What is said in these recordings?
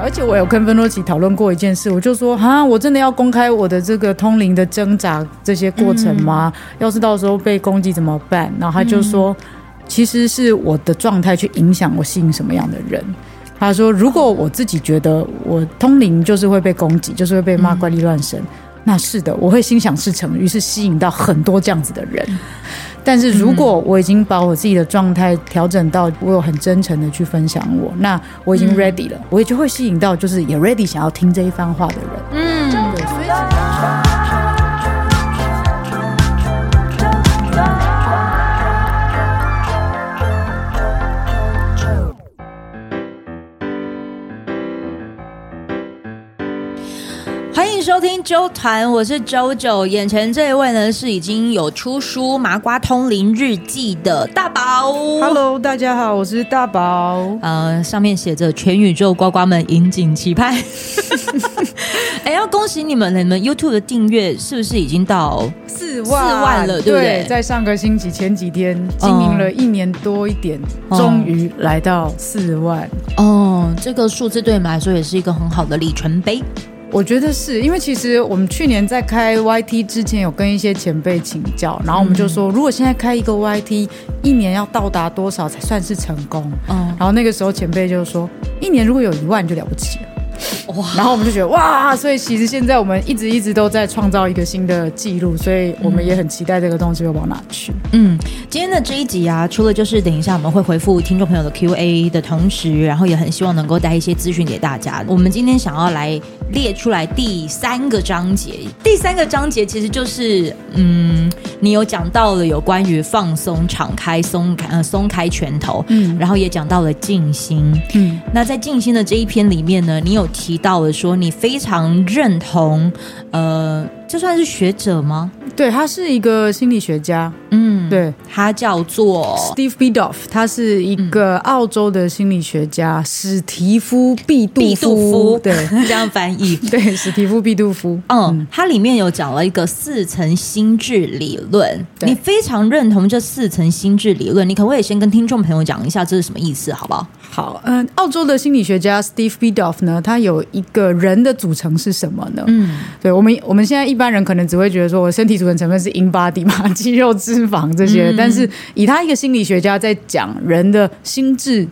而且我有跟芬多奇讨论过一件事，我就说啊，我真的要公开我的这个通灵的挣扎这些过程吗？嗯、要是到时候被攻击怎么办？然后他就说，嗯、其实是我的状态去影响我吸引什么样的人。他说，如果我自己觉得我通灵就是会被攻击，就是会被骂怪力乱神，嗯、那是的，我会心想事成，于是吸引到很多这样子的人。但是如果我已经把我自己的状态调整到我有很真诚的去分享我，那我已经 ready 了，我也就会吸引到就是也 ready 想要听这一番话的人。嗯，对，所以。收听周团，我是 JoJo。眼前这一位呢，是已经有出书《麻瓜通灵日记》的大宝。Hello，大家好，我是大宝。呃，上面写着“全宇宙呱呱们引颈期盼”。哎，要恭喜你们，你们 YouTube 的订阅是不是已经到四万四万了？对不对？在上个星期前几天经营了一年多一点，终于来到四万。哦，这个数字对你们来说也是一个很好的里程碑。我觉得是因为其实我们去年在开 YT 之前有跟一些前辈请教，然后我们就说，如果现在开一个 YT，一年要到达多少才算是成功？嗯，然后那个时候前辈就说，一年如果有一万就了不起了。哇！然后我们就觉得哇，所以其实现在我们一直一直都在创造一个新的记录，所以我们也很期待这个东西会往哪去。嗯，今天的这一集啊，除了就是等一下我们会回复听众朋友的 Q&A 的同时，然后也很希望能够带一些资讯给大家。我们今天想要来列出来第三个章节，第三个章节其实就是嗯，你有讲到了有关于放松、敞开、松开呃松开拳头，嗯，然后也讲到了静心，嗯，那在静心的这一篇里面呢，你有。提到了说你非常认同，呃，这算是学者吗？对，他是一个心理学家。嗯，对，他叫做 Steve Biddulph，他是一个澳洲的心理学家，史蒂夫毕杜夫，对，这样翻译，对，史蒂夫毕杜夫。嗯，他里面有讲了一个四层心智理论，你非常认同这四层心智理论，你可不可以先跟听众朋友讲一下这是什么意思，好不好？好，嗯，澳洲的心理学家 Steve Biddulph 呢，他有一个人的组成是什么呢？嗯，对我们我们现在一般人可能只会觉得说，我身体组成成分是 in body 嘛，肌肉、脂肪这些，嗯、但是以他一个心理学家在讲人的心智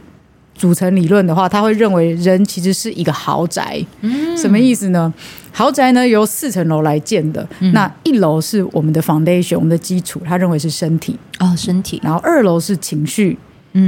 组成理论的话，他会认为人其实是一个豪宅。嗯，什么意思呢？豪宅呢由四层楼来建的，嗯、那一楼是我们的 foundation，我们的基础，他认为是身体哦，身体，然后二楼是情绪。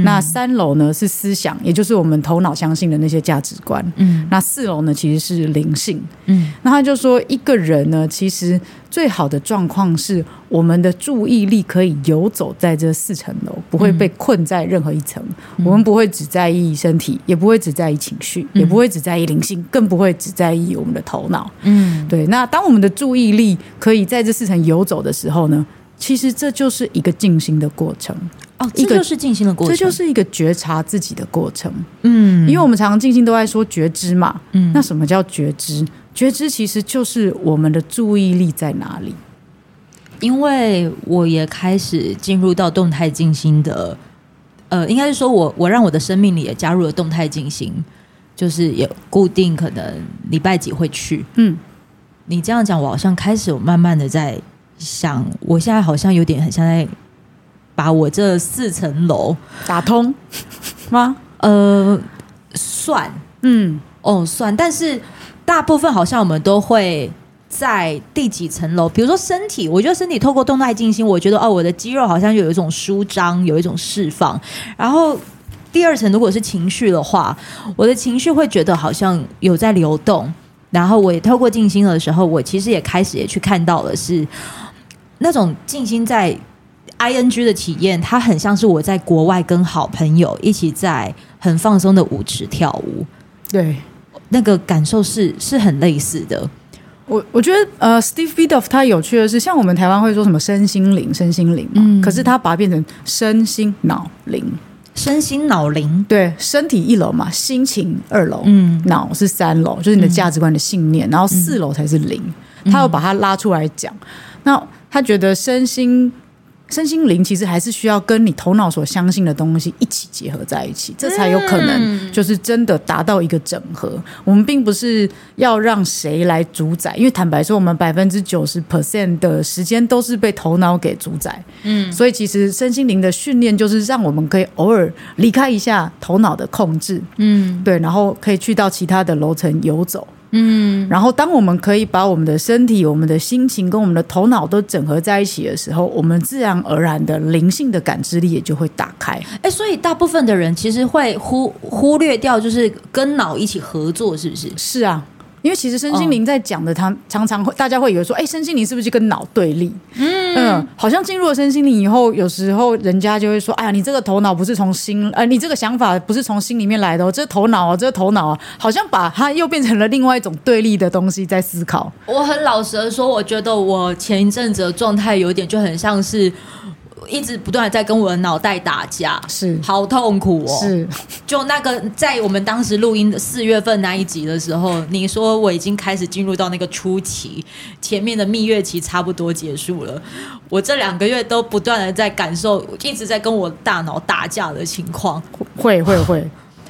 那三楼呢是思想，也就是我们头脑相信的那些价值观。嗯，那四楼呢其实是灵性。嗯，那他就说一个人呢，其实最好的状况是我们的注意力可以游走在这四层楼，不会被困在任何一层。嗯，我们不会只在意身体，也不会只在意情绪，也不会只在意灵性，更不会只在意我们的头脑。嗯，对。那当我们的注意力可以在这四层游走的时候呢，其实这就是一个静心的过程。哦，这就是静心的过程，这就是一个觉察自己的过程。嗯，因为我们常常静心都在说觉知嘛。嗯，那什么叫觉知？觉知其实就是我们的注意力在哪里。因为我也开始进入到动态静心的，呃，应该是说我我让我的生命里也加入了动态静心，就是也固定可能礼拜几会去。嗯，你这样讲，我好像开始有慢慢的在想，我现在好像有点很像在。把我这四层楼打通 吗？呃，算，嗯，哦，算。但是大部分好像我们都会在第几层楼？比如说身体，我觉得身体透过动态静心，我觉得哦，我的肌肉好像有一种舒张，有一种释放。然后第二层如果是情绪的话，我的情绪会觉得好像有在流动。然后我也透过静心的时候，我其实也开始也去看到了是那种静心在。I N G 的体验，它很像是我在国外跟好朋友一起在很放松的舞池跳舞，对，那个感受是是很类似的。我我觉得呃，Steve Biddulph 他有趣的是，像我们台湾会说什么身心灵、身心灵嘛，嗯、可是他把它变成身心脑灵、身心脑灵，对，身体一楼嘛，心情二楼，嗯，脑是三楼，就是你的价值观的信念，嗯、然后四楼才是灵。他要把它拉出来讲，嗯、那他觉得身心。身心灵其实还是需要跟你头脑所相信的东西一起结合在一起，这才有可能就是真的达到一个整合。嗯、我们并不是要让谁来主宰，因为坦白说，我们百分之九十 percent 的时间都是被头脑给主宰。嗯，所以其实身心灵的训练就是让我们可以偶尔离开一下头脑的控制。嗯，对，然后可以去到其他的楼层游走。嗯，然后当我们可以把我们的身体、我们的心情跟我们的头脑都整合在一起的时候，我们自然而然的灵性的感知力也就会打开。哎，所以大部分的人其实会忽忽略掉，就是跟脑一起合作，是不是？是啊。因为其实身心灵在讲的，他常常会大家会以为说，哎，身心灵是不是就跟脑对立？嗯，嗯，好像进入了身心灵以后，有时候人家就会说，哎呀，你这个头脑不是从心，呃，你这个想法不是从心里面来的哦，这头脑啊，这头脑啊，好像把它又变成了另外一种对立的东西在思考。我很老实的说，我觉得我前一阵子的状态有点就很像是。一直不断的在跟我的脑袋打架，是好痛苦哦。是，就那个在我们当时录音的四月份那一集的时候，你说我已经开始进入到那个初期，前面的蜜月期差不多结束了。我这两个月都不断的在感受，一直在跟我大脑打架的情况。会会会，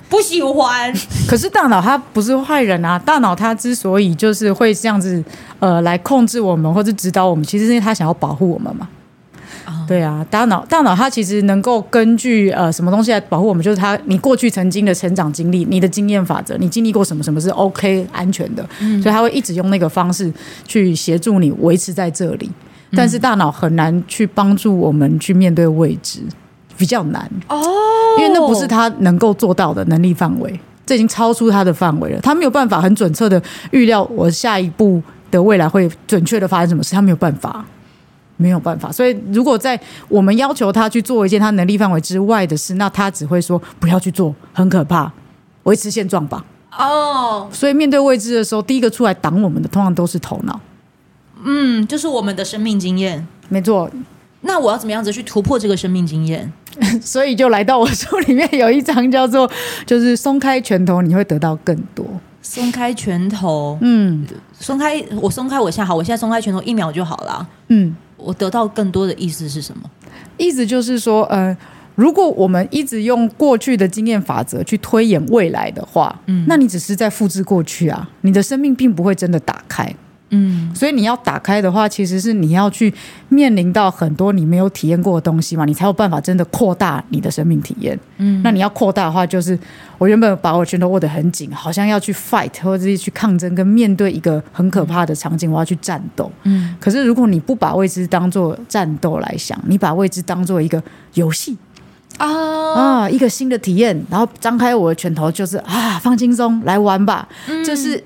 不喜欢。可是大脑它不是坏人啊，大脑它之所以就是会这样子呃来控制我们或者指导我们，其实是因为它想要保护我们嘛。对啊，大脑大脑它其实能够根据呃什么东西来保护我们，就是它你过去曾经的成长经历，你的经验法则，你经历过什么什么是 OK 安全的，嗯、所以它会一直用那个方式去协助你维持在这里。但是大脑很难去帮助我们去面对未知，比较难哦，因为那不是他能够做到的能力范围，这已经超出他的范围了，他没有办法很准确的预料我下一步的未来会准确的发生什么事，他没有办法。没有办法，所以如果在我们要求他去做一件他能力范围之外的事，那他只会说不要去做，很可怕，维持现状吧。哦，所以面对未知的时候，第一个出来挡我们的，通常都是头脑。嗯，就是我们的生命经验，没错。那我要怎么样子去突破这个生命经验？所以就来到我书里面有一章叫做“就是松开拳头，你会得到更多”。松开拳头，嗯，松开我松开我现在好，我现在松开拳头一秒就好了。嗯。我得到更多的意思是什么？意思就是说，呃，如果我们一直用过去的经验法则去推演未来的话，嗯，那你只是在复制过去啊，你的生命并不会真的打开。嗯，所以你要打开的话，其实是你要去面临到很多你没有体验过的东西嘛，你才有办法真的扩大你的生命体验。嗯，那你要扩大的话，就是我原本把我拳头握得很紧，好像要去 fight 或者是去抗争，跟面对一个很可怕的场景，我要去战斗。嗯，可是如果你不把未知当做战斗来想，你把未知当做一个游戏啊啊，一个新的体验，然后张开我的拳头，就是啊，放轻松来玩吧，嗯，就是。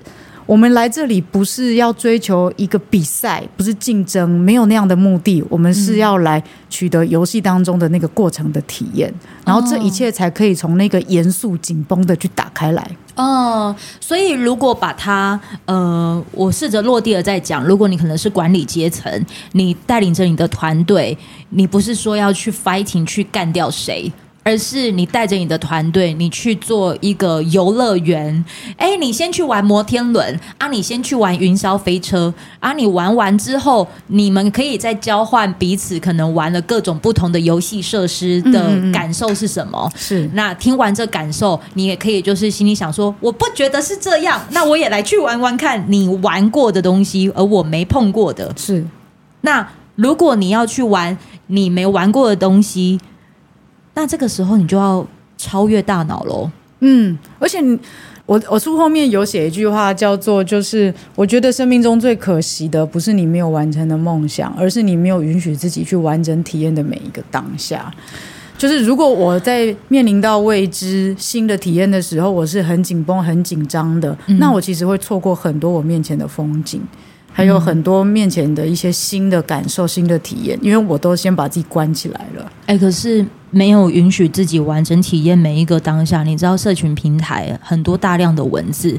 我们来这里不是要追求一个比赛，不是竞争，没有那样的目的。我们是要来取得游戏当中的那个过程的体验，然后这一切才可以从那个严肃紧绷的去打开来。哦，所以如果把它，呃，我试着落地了再讲。如果你可能是管理阶层，你带领着你的团队，你不是说要去 fighting 去干掉谁。而是你带着你的团队，你去做一个游乐园。哎，你先去玩摩天轮啊，你先去玩云霄飞车啊。你玩完之后，你们可以再交换彼此可能玩了各种不同的游戏设施的感受是什么？是。那听完这感受，你也可以就是心里想说，我不觉得是这样，那我也来去玩玩看你玩过的东西，而我没碰过的。是。那如果你要去玩你没玩过的东西。那这个时候你就要超越大脑喽。嗯，而且我我书后面有写一句话，叫做就是我觉得生命中最可惜的，不是你没有完成的梦想，而是你没有允许自己去完整体验的每一个当下。就是如果我在面临到未知新的体验的时候，我是很紧绷、很紧张的，嗯，那我其实会错过很多我面前的风景。还有很多面前的一些新的感受、新的体验，因为我都先把自己关起来了。哎，可是没有允许自己完整体验每一个当下。你知道，社群平台很多大量的文字，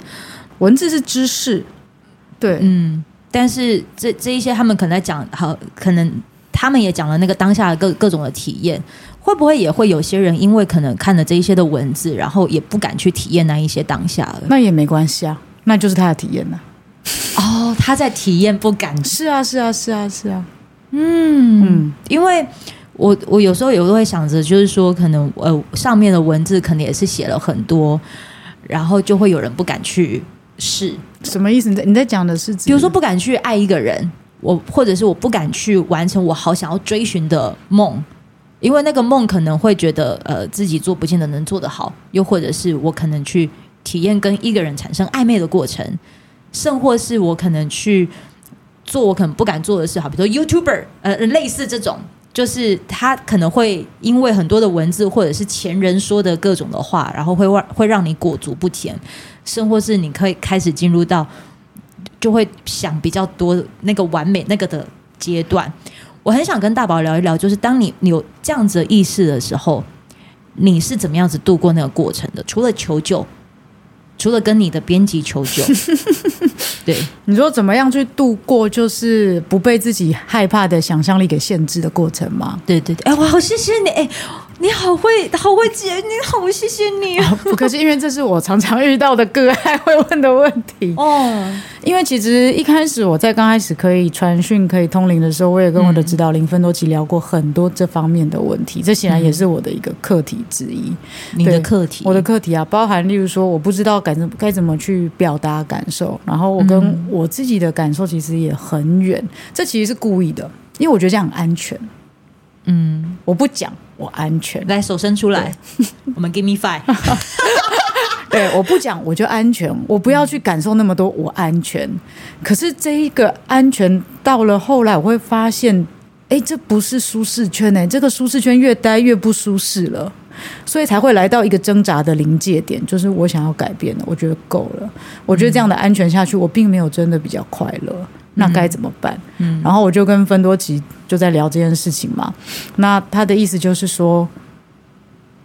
文字是知识，对，嗯。但是这这一些，他们可能在讲，好，可能他们也讲了那个当下的各各种的体验，会不会也会有些人因为可能看了这一些的文字，然后也不敢去体验那一些当下了？那也没关系啊，那就是他的体验呢、啊。哦，他在体验不敢。是啊，是啊，是啊，是啊。嗯嗯，因为我我有时候也会想着，就是说，可能呃上面的文字可能也是写了很多，然后就会有人不敢去试。什么意思？你在你在讲的是，比如说不敢去爱一个人，我或者是我不敢去完成我好想要追寻的梦，因为那个梦可能会觉得呃自己做不见得能做得好，又或者是我可能去体验跟一个人产生暧昧的过程，甚或是我可能去做我可能不敢做的事，好，比如说 YouTuber，呃，类似这种。就是他可能会因为很多的文字，或者是前人说的各种的话，然后会让会让你裹足不前，甚或是你可以开始进入到就会想比较多那个完美那个的阶段。我很想跟大宝聊一聊，就是当你有这样子意识的时候，你是怎么样子度过那个过程的？除了求救。除了跟你的编辑求救，对，你说怎么样去度过，就是不被自己害怕的想象力给限制的过程吗？对对对，哎，我好谢谢你，哎。你好会，好会接，你好，谢谢你。哦、不可是，因为这是我常常遇到的个案会问的问题。哦，因为其实一开始我在刚开始可以传讯、可以通灵的时候，我也跟我的指导灵芬多奇聊过很多这方面的问题。这显然也是我的一个课题之一。你的课题，我的课题啊，包含例如说，我不知道该怎该怎么去表达感受，然后我跟我自己的感受其实也很远。这其实是故意的，因为我觉得这样很安全。嗯，我不讲。我安全，来手伸出来，我们 give me five。对，我不讲我就安全，我不要去感受那么多，我安全。可是这一个安全到了后来，我会发现，哎，这不是舒适圈哎，这个舒适圈越待越不舒适了，所以才会来到一个挣扎的临界点，就是我想要改变了，我觉得够了，我觉得这样的安全下去，我并没有真的比较快乐。那该怎么办？嗯，然后我就跟芬多奇就在聊这件事情嘛。那他的意思就是说，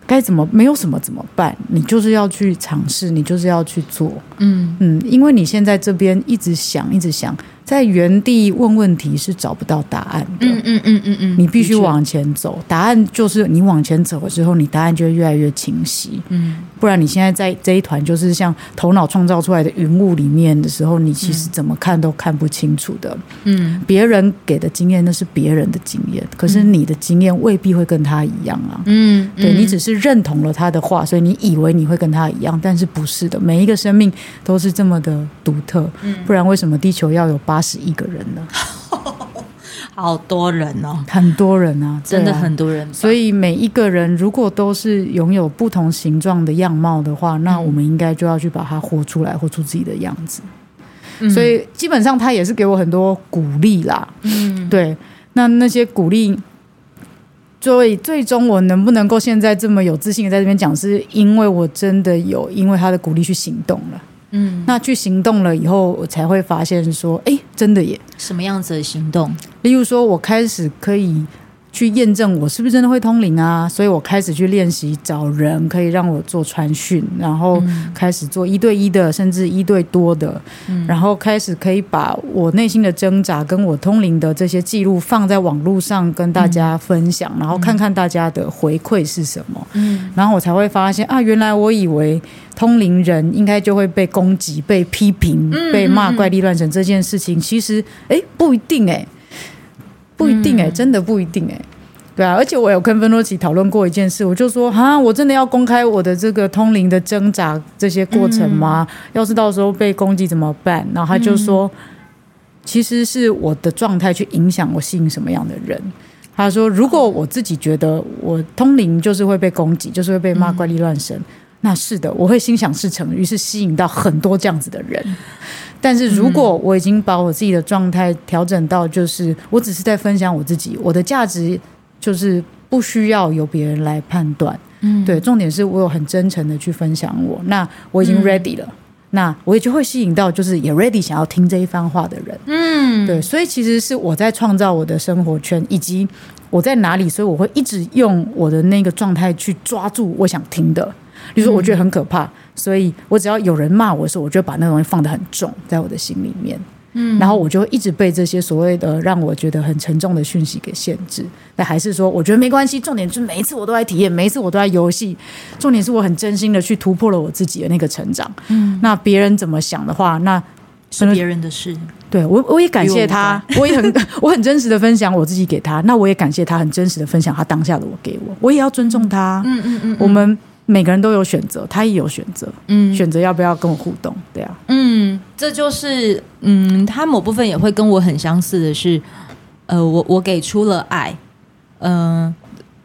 该怎么没有什么怎么办？你就是要去尝试，你就是要去做。嗯嗯，因为你现在这边一直想，一直想。在原地问问题是找不到答案的。嗯嗯嗯嗯嗯，你必须往前走，答案就是你往前走了之后，你答案就会越来越清晰。嗯，不然你现在在这一团就是像头脑创造出来的云雾里面的时候，你其实怎么看都看不清楚的。嗯，别人给的经验那是别人的经验，可是你的经验未必会跟他一样啊。嗯，对，你只是认同了他的话，所以你以为你会跟他一样，但是不是的。每一个生命都是这么的独特。嗯，不然为什么地球要有八十亿个人呢，好多人哦，很多人啊，真的很多人。所以每一个人如果都是拥有不同形状的样貌的话，那我们应该就要去把它活出来，活出自己的样子。嗯、所以基本上他也是给我很多鼓励啦。嗯，对。那那些鼓励，最最终我能不能够现在这么有自信的在这边讲，是因为我真的有因为他的鼓励去行动了。嗯，那去行动了以后，我才会发现说，哎，真的耶！什么样子的行动？例如说，我开始可以。去验证我是不是真的会通灵啊？所以我开始去练习找人可以让我做传讯，然后开始做一对一的，甚至一对多的，嗯、然后开始可以把我内心的挣扎跟我通灵的这些记录放在网络上跟大家分享，嗯、然后看看大家的回馈是什么。嗯，然后我才会发现啊，原来我以为通灵人应该就会被攻击、被批评、被骂怪力乱神这件事情，其实哎不一定哎。不一定哎、欸，真的不一定哎、欸，对啊，而且我有跟芬多奇讨论过一件事，我就说哈，我真的要公开我的这个通灵的挣扎这些过程吗？嗯、要是到时候被攻击怎么办？然后他就说，嗯、其实是我的状态去影响我吸引什么样的人。他说，如果我自己觉得我通灵就是会被攻击，就是会被骂怪力乱神，嗯、那是的，我会心想事成，于是吸引到很多这样子的人。但是如果我已经把我自己的状态调整到，就是我只是在分享我自己，我的价值就是不需要由别人来判断。嗯，对，重点是我有很真诚的去分享我，那我已经 ready 了，嗯、那我也就会吸引到就是也 ready 想要听这一番话的人。嗯，对，所以其实是我在创造我的生活圈，以及我在哪里，所以我会一直用我的那个状态去抓住我想听的。比如说，我觉得很可怕，嗯、所以我只要有人骂我的时候，我就把那个东西放得很重，在我的心里面。嗯，然后我就会一直被这些所谓的让我觉得很沉重的讯息给限制。但还是说，我觉得没关系，重点就是每一次我都在体验，每一次我都在游戏。重点是我很真心的去突破了我自己的那个成长。嗯，那别人怎么想的话，那是别人的事。对我，我也感谢他，我，我也很，我很真实的分享我自己给他。那我也感谢他很真实的分享他当下的我给我，我也要尊重他。嗯嗯嗯，嗯，我们每个人都有选择，他也有选择，嗯，选择要不要跟我互动，对啊，嗯，这就是，嗯，他某部分也会跟我很相似的是，呃，我我给出了爱，嗯、呃，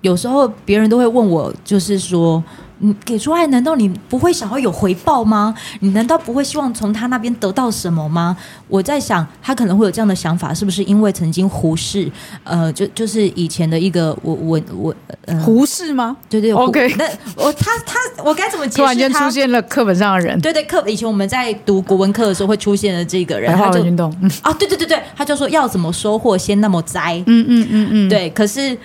有时候别人都会问我，就是说。你给出爱，难道你不会想要有回报吗？你难道不会希望从他那边得到什么吗？我在想，他可能会有这样的想法，是不是因为曾经胡适？呃，就就是以前的一个我我我呃，胡适吗？对对，OK。那我他他我该怎么解释？突然间出现了课本上的人，对对，课以前我们在读国文课的时候会出现的这个人，白话文运动啊，对对对对，他就说要怎么收获，先那么栽，嗯嗯嗯嗯，对，可是。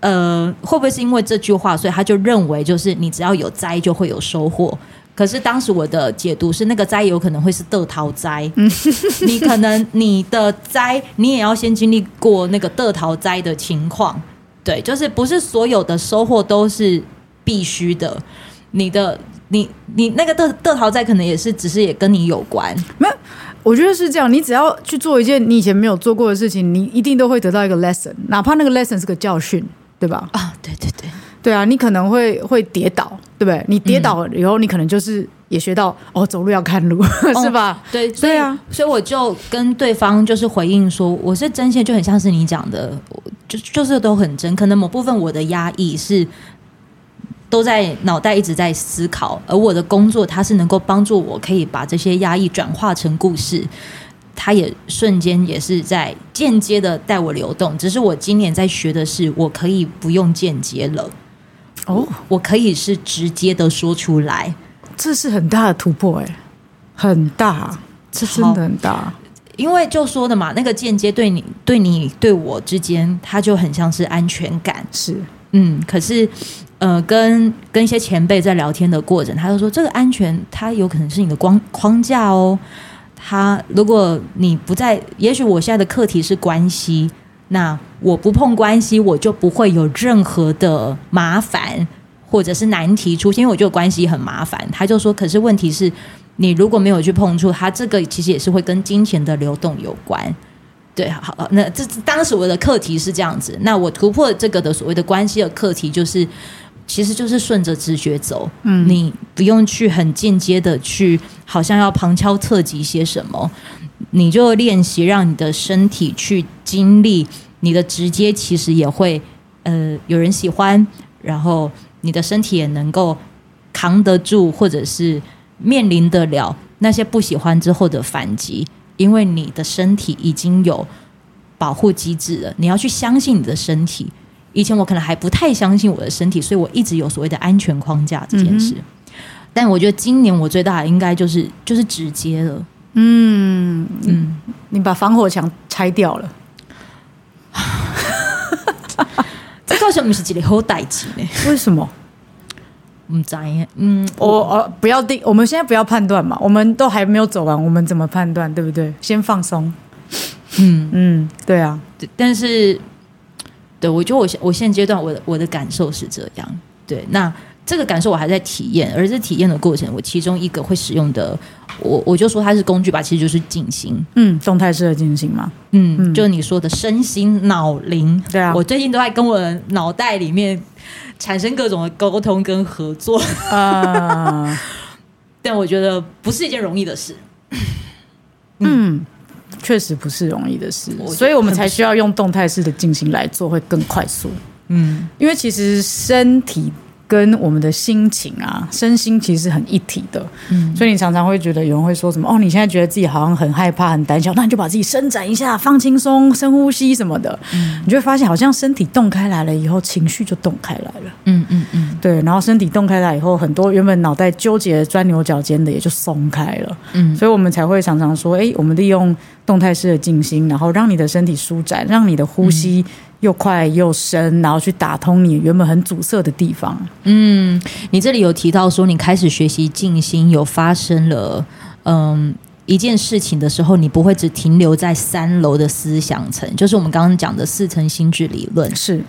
呃，会不会是因为这句话，所以他就认为就是你只要有灾就会有收获？可是当时我的解读是，那个灾有可能会是得逃灾，你可能你的灾你也要先经历过那个得逃灾的情况，对，就是不是所有的收获都是必须的，你的你你那个得得逃灾可能也是只是也跟你有关，没有，我觉得是这样，你只要去做一件你以前没有做过的事情，你一定都会得到一个 lesson，哪怕那个 lesson 是个教训。对吧？啊，对对对，对啊，你可能会会跌倒，对不对？你跌倒了以后，你可能就是也学到、嗯、哦，走路要看路，是吧？对、对，所以啊，所以我就跟对方就是回应说，我是真心，就很像是你讲的，就就是都很真。可能某部分我的压抑是都在脑袋一直在思考，而我的工作它是能够帮助我可以把这些压抑转化成故事。他也瞬间也是在间接的带我流动，只是我今年在学的是，我可以不用间接了，哦，我可以是直接的说出来，这是很大的突破哎，很大，这真的很大，因为就说的嘛，那个间接对你、对你、对我之间，它就很像是安全感，是，嗯，可是呃，跟跟一些前辈在聊天的过程，他就说这个安全，它有可能是你的光框架哦。他，如果你不在，也许我现在的课题是关系，那我不碰关系，我就不会有任何的麻烦或者是难题出现，因为我觉得关系很麻烦。他就说，可是问题是，你如果没有去碰触，他这个其实也是会跟金钱的流动有关。对，好，那这当时我的课题是这样子，那我突破这个的所谓的关系的课题就是。其实就是顺着直觉走，嗯，你不用去很间接的去，好像要旁敲侧击些什么，你就练习让你的身体去经历，你的直接其实也会，呃，有人喜欢，然后你的身体也能够扛得住，或者是面临得了那些不喜欢之后的反击，因为你的身体已经有保护机制了，你要去相信你的身体。以前我可能还不太相信我的身体，所以我一直有所谓的安全框架这件事。嗯、但我觉得今年我最大的应该就是就是直接了。嗯嗯，你把防火墙拆掉了。这好像不是一个好代志呢？为什么？不知道。嗯，我呃不要定，我们现在不要判断嘛，我们都还没有走完，我们怎么判断？对不对？先放松。嗯嗯，对啊，但是。对，我觉得我现我现阶段我的我的感受是这样。对，那这个感受我还在体验，而这体验的过程，我其中一个会使用的，我我就说它是工具吧，其实就是静心，嗯，动态式的静心嘛，嗯，嗯，就是你说的身心脑灵，对啊，我最近都在跟我的脑袋里面产生各种的沟通跟合作啊，呃、但我觉得不是一件容易的事，嗯。嗯确实不是容易的事，所以我们才需要用动态式的进行来做，会更快速。嗯，因为其实身体。跟我们的心情啊，身心其实是很一体的，嗯，所以你常常会觉得有人会说什么哦，你现在觉得自己好像很害怕、很胆小，那你就把自己伸展一下，放轻松，深呼吸什么的，嗯，你就会发现好像身体动开来了以后，情绪就动开来了，嗯嗯嗯，对，然后身体动开来以后，很多原本脑袋纠结、钻牛角尖的也就松开了，嗯，所以我们才会常常说，哎，我们利用动态式的静心，然后让你的身体舒展，让你的呼吸。嗯又快又深，然后去打通你原本很阻塞的地方。嗯，你这里有提到说，你开始学习静心，有发生了嗯一件事情的时候，你不会只停留在三楼的思想层，就是我们刚刚讲的四层心智理论。是，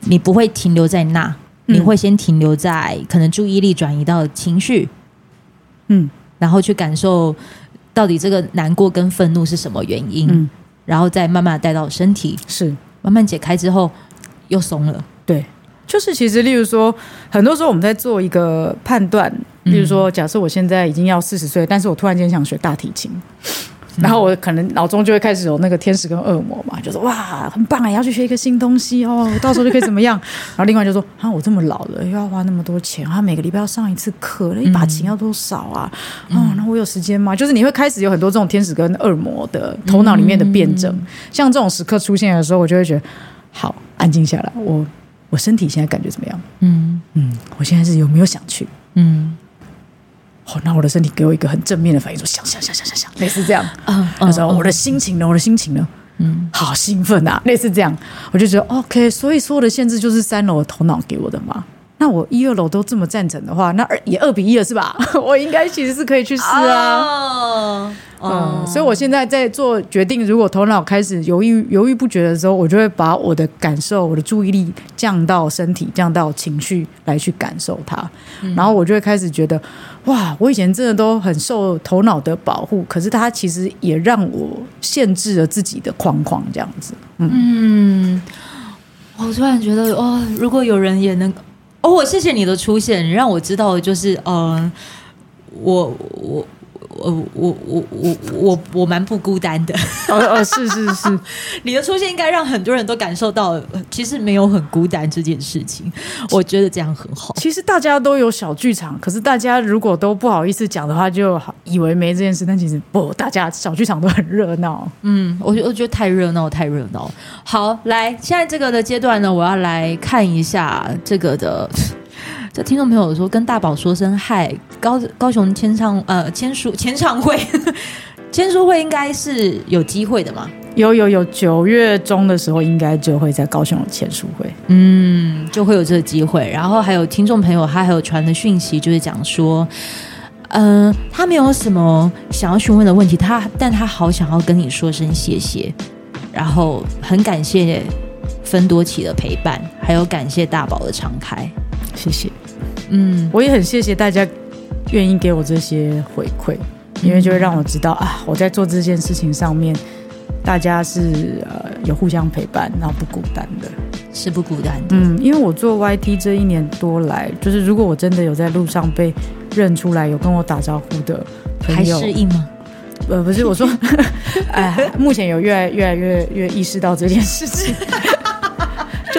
你不会停留在那，你会先停留在可能注意力转移到情绪，嗯，然后去感受到底这个难过跟愤怒是什么原因，嗯、然后再慢慢带到身体，是慢慢解开之后又松了。对，就是其实，例如说，很多时候我们在做一个判断，例如说，假设我现在已经要四十岁，但是我突然间想学大提琴。然后我可能脑中就会开始有那个天使跟恶魔嘛，就说哇，很棒啊，要去学一个新东西哦，到时候就可以怎么样。然后另外就说啊，我这么老了又要花那么多钱，啊每个礼拜要上一次课，那一把琴要多少啊？嗯、哦，那我有时间吗？就是你会开始有很多这种天使跟恶魔的头脑里面的辩证。嗯、像这种时刻出现的时候，我就会觉得好，安静下来。我我身体现在感觉怎么样？嗯嗯，我现在是有没有想去？嗯。哦，那我的身体给我一个很正面的反应，说想想想想想想，类似这样。嗯，那时候我的心情呢？我的心情呢？嗯，好兴奋啊！类似这样，我就觉得 OK。所以所有的限制就是三楼的头脑给我的嘛。那我一二楼都这么赞成的话，那二也二比一了是吧？我应该其实是可以去试啊。哦嗯，所以我现在在做决定，如果头脑开始犹豫犹豫不决的时候，我就会把我的感受、我的注意力降到身体、降到情绪来去感受它，嗯、然后我就会开始觉得，哇，我以前真的都很受头脑的保护，可是它其实也让我限制了自己的框框，这样子。嗯，嗯，我突然觉得，哦，如果有人也能，哦，谢谢你的出现，让我知道，就是，嗯、呃，我我。我我我我我我蛮不孤单的，哦哦是是是，你的出现应该让很多人都感受到，其实没有很孤单这件事情，我觉得这样很好。其实大家都有小剧场，可是大家如果都不好意思讲的话，就以为没这件事，但其实不，大家小剧场都很热闹。嗯，我觉我觉得太热闹太热闹。好，来现在这个的阶段呢，我要来看一下这个的。这听众朋友说，跟大宝说声嗨，高高雄签唱呃签书 签唱会，签书会应该是有机会的嘛？有有有，九月中的时候应该就会在高雄有签书会，嗯，就会有这个机会。然后还有听众朋友，他还有传的讯息，就是讲说，嗯、呃，他没有什么想要询问的问题，他但他好想要跟你说声谢谢，然后很感谢芬多奇的陪伴，还有感谢大宝的敞开，谢谢。嗯，我也很谢谢大家愿意给我这些回馈，因为就会让我知道啊，我在做这件事情上面，大家是呃有互相陪伴，然后不孤单的，是不孤单的。嗯，因为我做 YT 这一年多来，就是如果我真的有在路上被认出来，有跟我打招呼的朋友，还适应吗？呃，不是，我说，哎，目前有越来越来越越意识到这件事情。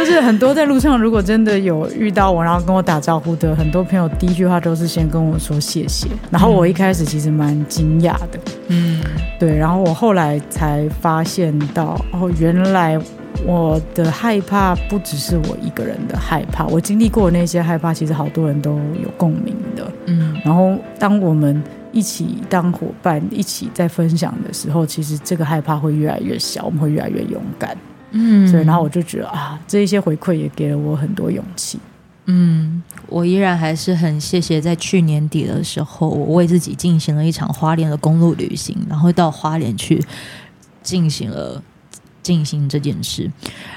就是很多在路上，如果真的有遇到我，然后跟我打招呼的很多朋友，第一句话都是先跟我说谢谢。然后我一开始其实蛮惊讶的，嗯，对。然后我后来才发现到，哦，原来我的害怕不只是我一个人的害怕，我经历过的那些害怕，其实好多人都有共鸣的，嗯。然后当我们一起当伙伴，一起在分享的时候，其实这个害怕会越来越小，我们会越来越勇敢。嗯，所以然后我就觉得啊，这一些回馈也给了我很多勇气。嗯，我依然还是很谢谢，在去年底的时候，我为自己进行了一场花莲的公路旅行，然后到花莲去进行了进行这件事。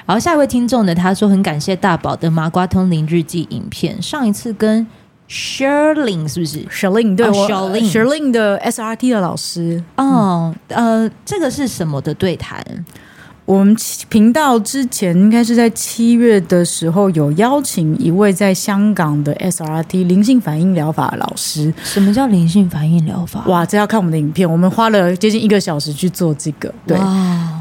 然后下一位听众呢，他说很感谢大宝的麻瓜通灵日记影片，上一次跟 Shirley 是不是 Shirley 对 Shirley 的 SRT 的老师。哦，呃，这个是什么的对谈？我们频道之前应该是在七月的时候有邀请一位在香港的 SRT 灵性反应疗法老师。什么叫灵性反应疗法？哇，这要看我们的影片。我们花了接近一个小时去做这个，对。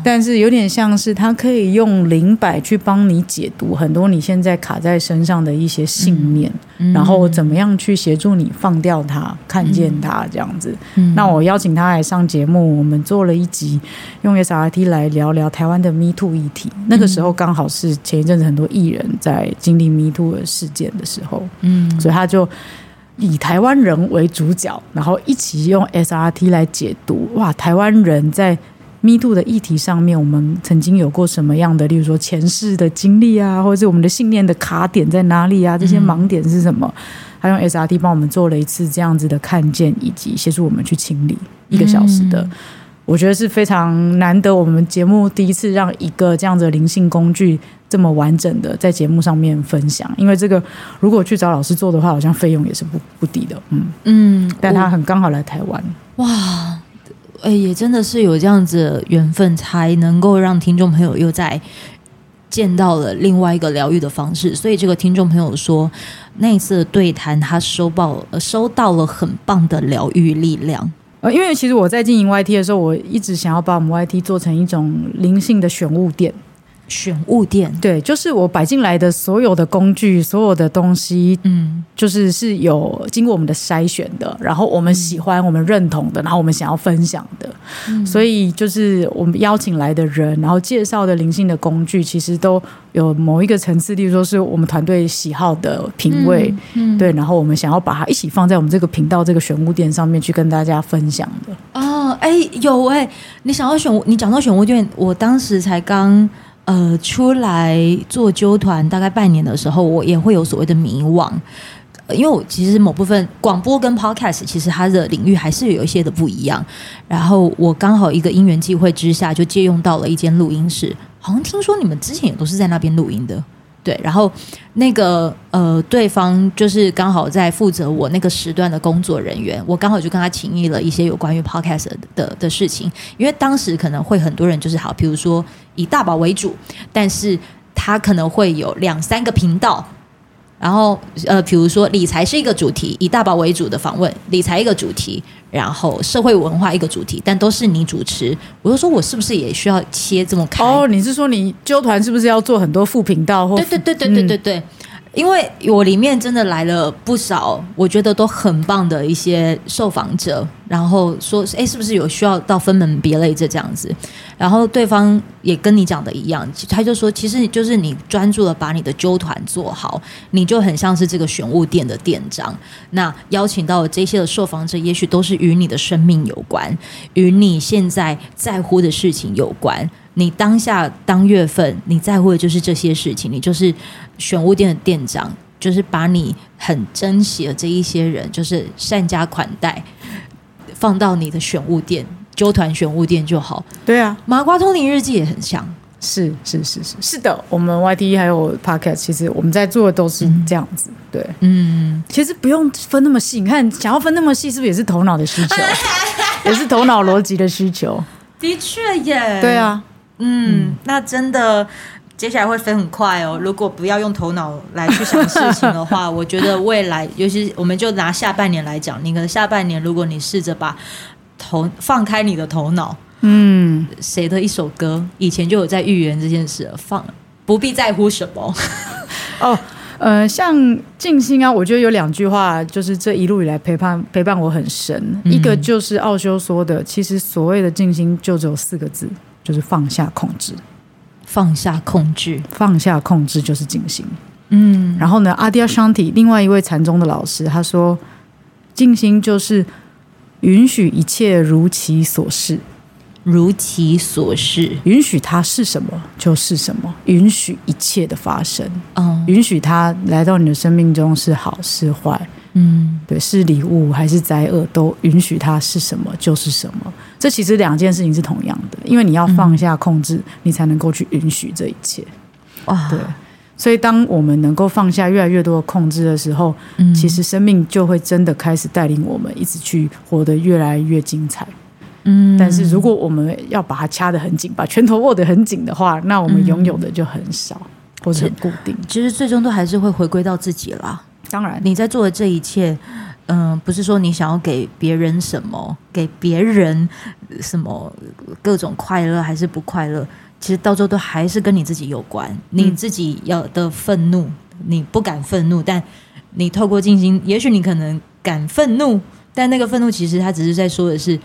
但是有点像是他可以用灵摆去帮你解读很多你现在卡在身上的一些信念，嗯、然后怎么样去协助你放掉它、看见它这样子。嗯、那我邀请他来上节目，我们做了一集用 SRT 来聊聊台湾的 Me Too 议题。那个时候刚好是前一阵子很多艺人在经历 Me Too 的事件的时候，嗯，所以他就以台湾人为主角，然后一起用 SRT 来解读。哇，台湾人在 Me Too 的议题上面，我们曾经有过什么样的，例如说前世的经历啊，或者是我们的信念的卡点在哪里啊？这些盲点是什么？他用 SRT 帮我们做了一次这样子的看见，以及协助我们去清理一个小时的，嗯、我觉得是非常难得。我们节目第一次让一个这样子的灵性工具这么完整的在节目上面分享，因为这个如果去找老师做的话，好像费用也是不不低的。嗯嗯，但他很刚好来台湾，哇。哎，也真的是有这样子的缘分，才能够让听众朋友又在见到了另外一个疗愈的方式。所以这个听众朋友说，那一次的对谈，他收报收到了很棒的疗愈力量。呃，因为其实我在经营 YT 的时候，我一直想要把我们 YT 做成一种灵性的选物店。选物店，对，就是我摆进来的所有的工具，所有的东西，嗯，就是是有经过我们的筛选的，然后我们喜欢、嗯、我们认同的，然后我们想要分享的，嗯、所以就是我们邀请来的人，然后介绍的灵性的工具，其实都有某一个层次，例如说是我们团队喜好的品味，嗯，嗯。对，然后我们想要把它一起放在我们这个频道这个选物店上面去跟大家分享的。哦，哎，有哎，你想要选，你讲到选物店，我当时才刚。呃，出来做纠团大概半年的时候，我也会有所谓的迷惘，因为我其实某部分广播跟 podcast 其实它的领域还是有一些的不一样。然后我刚好一个因缘际会之下，就借用到了一间录音室，好像听说你们之前也都是在那边录音的。对，然后那个呃，对方就是刚好在负责我那个时段的工作人员，我刚好就跟他请议了一些有关于 podcast 的，的事情，因为当时可能会很多人就是好，比如说以大宝为主，但是他可能会有两三个频道。然后，呃，比如说理财是一个主题，以大宝为主的访问，理财一个主题，然后社会文化一个主题，但都是你主持。我就说，我是不是也需要切这么开？哦，你是说你纠团是不是要做很多副频道或？对对对对对对对。嗯因为我里面真的来了不少，我觉得都很棒的一些受访者，然后说，哎，是不是有需要到分门别类这这样子？然后对方也跟你讲的一样，他就说，其实就是你专注的把你的纠团做好，你就很像是这个选物店的店长。那邀请到这些的受访者，也许都是与你的生命有关，与你现在在乎的事情有关。你当下当月份你在乎的就是这些事情，你就是选物店的店长，就是把你很珍惜的这一些人，就是善加款待，放到你的选物店、揪团选物店就好。对啊，麻瓜通灵日记也很像，是是是是是的，我们 YT 还有 Podcast，其实我们在做的都是这样子。嗯、对，嗯，其实不用分那么细，你看想要分那么细，是不是也是头脑的需求，也是头脑逻辑的需求？的确耶，对啊。嗯，那真的接下来会飞很快哦。如果不要用头脑来去想事情的话，我觉得未来，尤其我们就拿下半年来讲，你可能下半年，如果你试着把头放开你的头脑，嗯，谁的一首歌以前就有在预言这件事，放不必在乎什么 哦。呃，像静心啊，我觉得有两句话，就是这一路以来陪伴陪伴我很深。嗯、一个就是奥修说的，其实所谓的静心就只有四个字。就是放下控制，放下控制，放下控制就是静心。嗯，然后呢，阿迪亚商体另外一位禅宗的老师他说，静心就是允许一切如其所是，如其所是，允许它是什么就是什么，允许一切的发生，嗯，允许它来到你的生命中是好是坏。嗯，对，是礼物还是灾厄，都允许它是什么就是什么。这其实两件事情是同样的，因为你要放下控制，嗯、你才能够去允许这一切。哇，对，所以当我们能够放下越来越多的控制的时候，嗯、其实生命就会真的开始带领我们一直去活得越来越精彩。嗯，但是如果我们要把它掐得很紧，把拳头握得很紧的话，那我们拥有的就很少，嗯、或者很固定。其实最终都还是会回归到自己啦。当然，你在做的这一切，嗯、呃，不是说你想要给别人什么，给别人什么各种快乐还是不快乐，其实到最后都还是跟你自己有关。你自己要的愤怒，你不敢愤怒，但你透过静心，也许你可能敢愤怒，但那个愤怒其实他只是在说的是。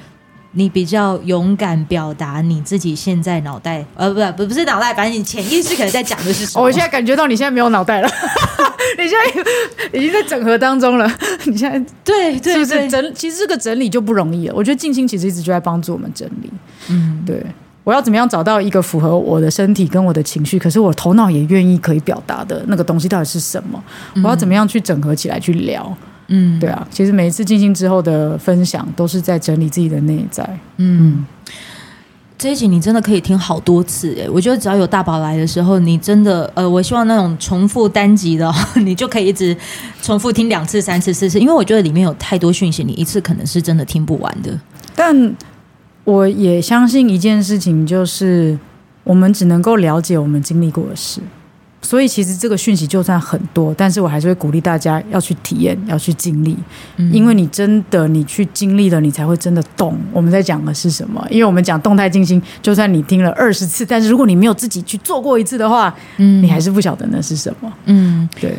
你比较勇敢表达你自己现在脑袋，呃，不不不是脑袋，反正你潜意识可能在讲的是什么？我现在感觉到你现在没有脑袋了，你现在已经在整合当中了。你现在对对对，是不是整，其实这个整理就不容易了。我觉得静心其实一直就在帮助我们整理。嗯，对，我要怎么样找到一个符合我的身体跟我的情绪，可是我头脑也愿意可以表达的那个东西到底是什么？我要怎么样去整合起来去聊？嗯，对啊，其实每一次静心之后的分享，都是在整理自己的内在。嗯，这一集你真的可以听好多次诶，我觉得只要有大宝来的时候，你真的呃，我希望那种重复单集的，你就可以一直重复听两次、三次、四次，因为我觉得里面有太多讯息，你一次可能是真的听不完的。但我也相信一件事情，就是我们只能够了解我们经历过的事。所以其实这个讯息就算很多，但是我还是会鼓励大家要去体验，要去经历，嗯、因为你真的你去经历了，你才会真的懂我们在讲的是什么。因为我们讲动态静心，就算你听了二十次，但是如果你没有自己去做过一次的话，嗯，你还是不晓得那是什么。嗯，对。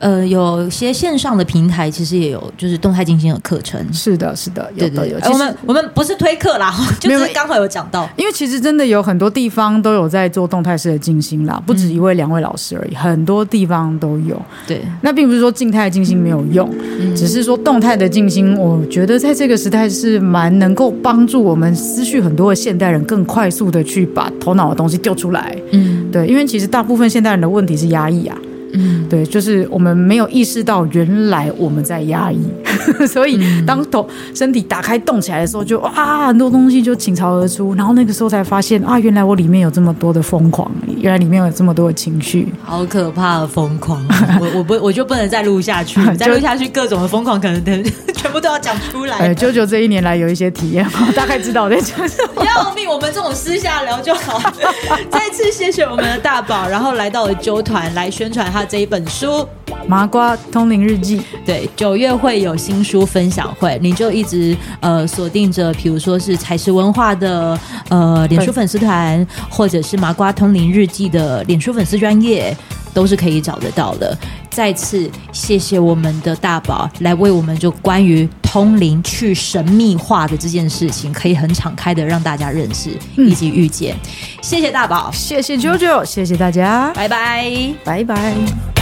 呃，有些线上的平台其实也有，就是动态静心的课程。是的，是的，有的有。我们我们不是推课啦，就是刚好有讲到。因为其实真的有很多地方都有在做动态式的静心啦，不止一位、两位老师而已，很多地方都有。对，那并不是说静态静心没有用，只是说动态的静心，我觉得在这个时代是蛮能够帮助我们思绪很多的现代人更快速的去把头脑的东西丢出来。嗯，对，因为其实大部分现代人的问题是压抑啊。嗯，对，就是我们没有意识到原来我们在压抑，所以当头身体打开动起来的时候就，就哇很多东西就倾巢而出，然后那个时候才发现啊，原来我里面有这么多的疯狂，原来里面有这么多的情绪，好可怕的疯狂！我我不我就不能再录下去，再录下去各种的疯狂可能等 全部都要讲出来。哎，啾啾这一年来有一些体验，我大概知道我在讲什么。要命，我们这种私下聊就好。再次谢谢我们的大宝，然后来到了纠团来宣传他。这一本书《麻瓜通灵日记》，对，九月会有新书分享会，你就一直呃锁定着，比如说是彩石文化的呃脸书粉丝团，或者是麻瓜通灵日记的脸书粉丝专页，都是可以找得到的。再次谢谢我们的大宝来为我们就关于通灵去神秘化的这件事情，可以很敞开的让大家认识以及遇见。谢谢大宝，谢谢啾啾，谢谢大家，拜拜，拜拜。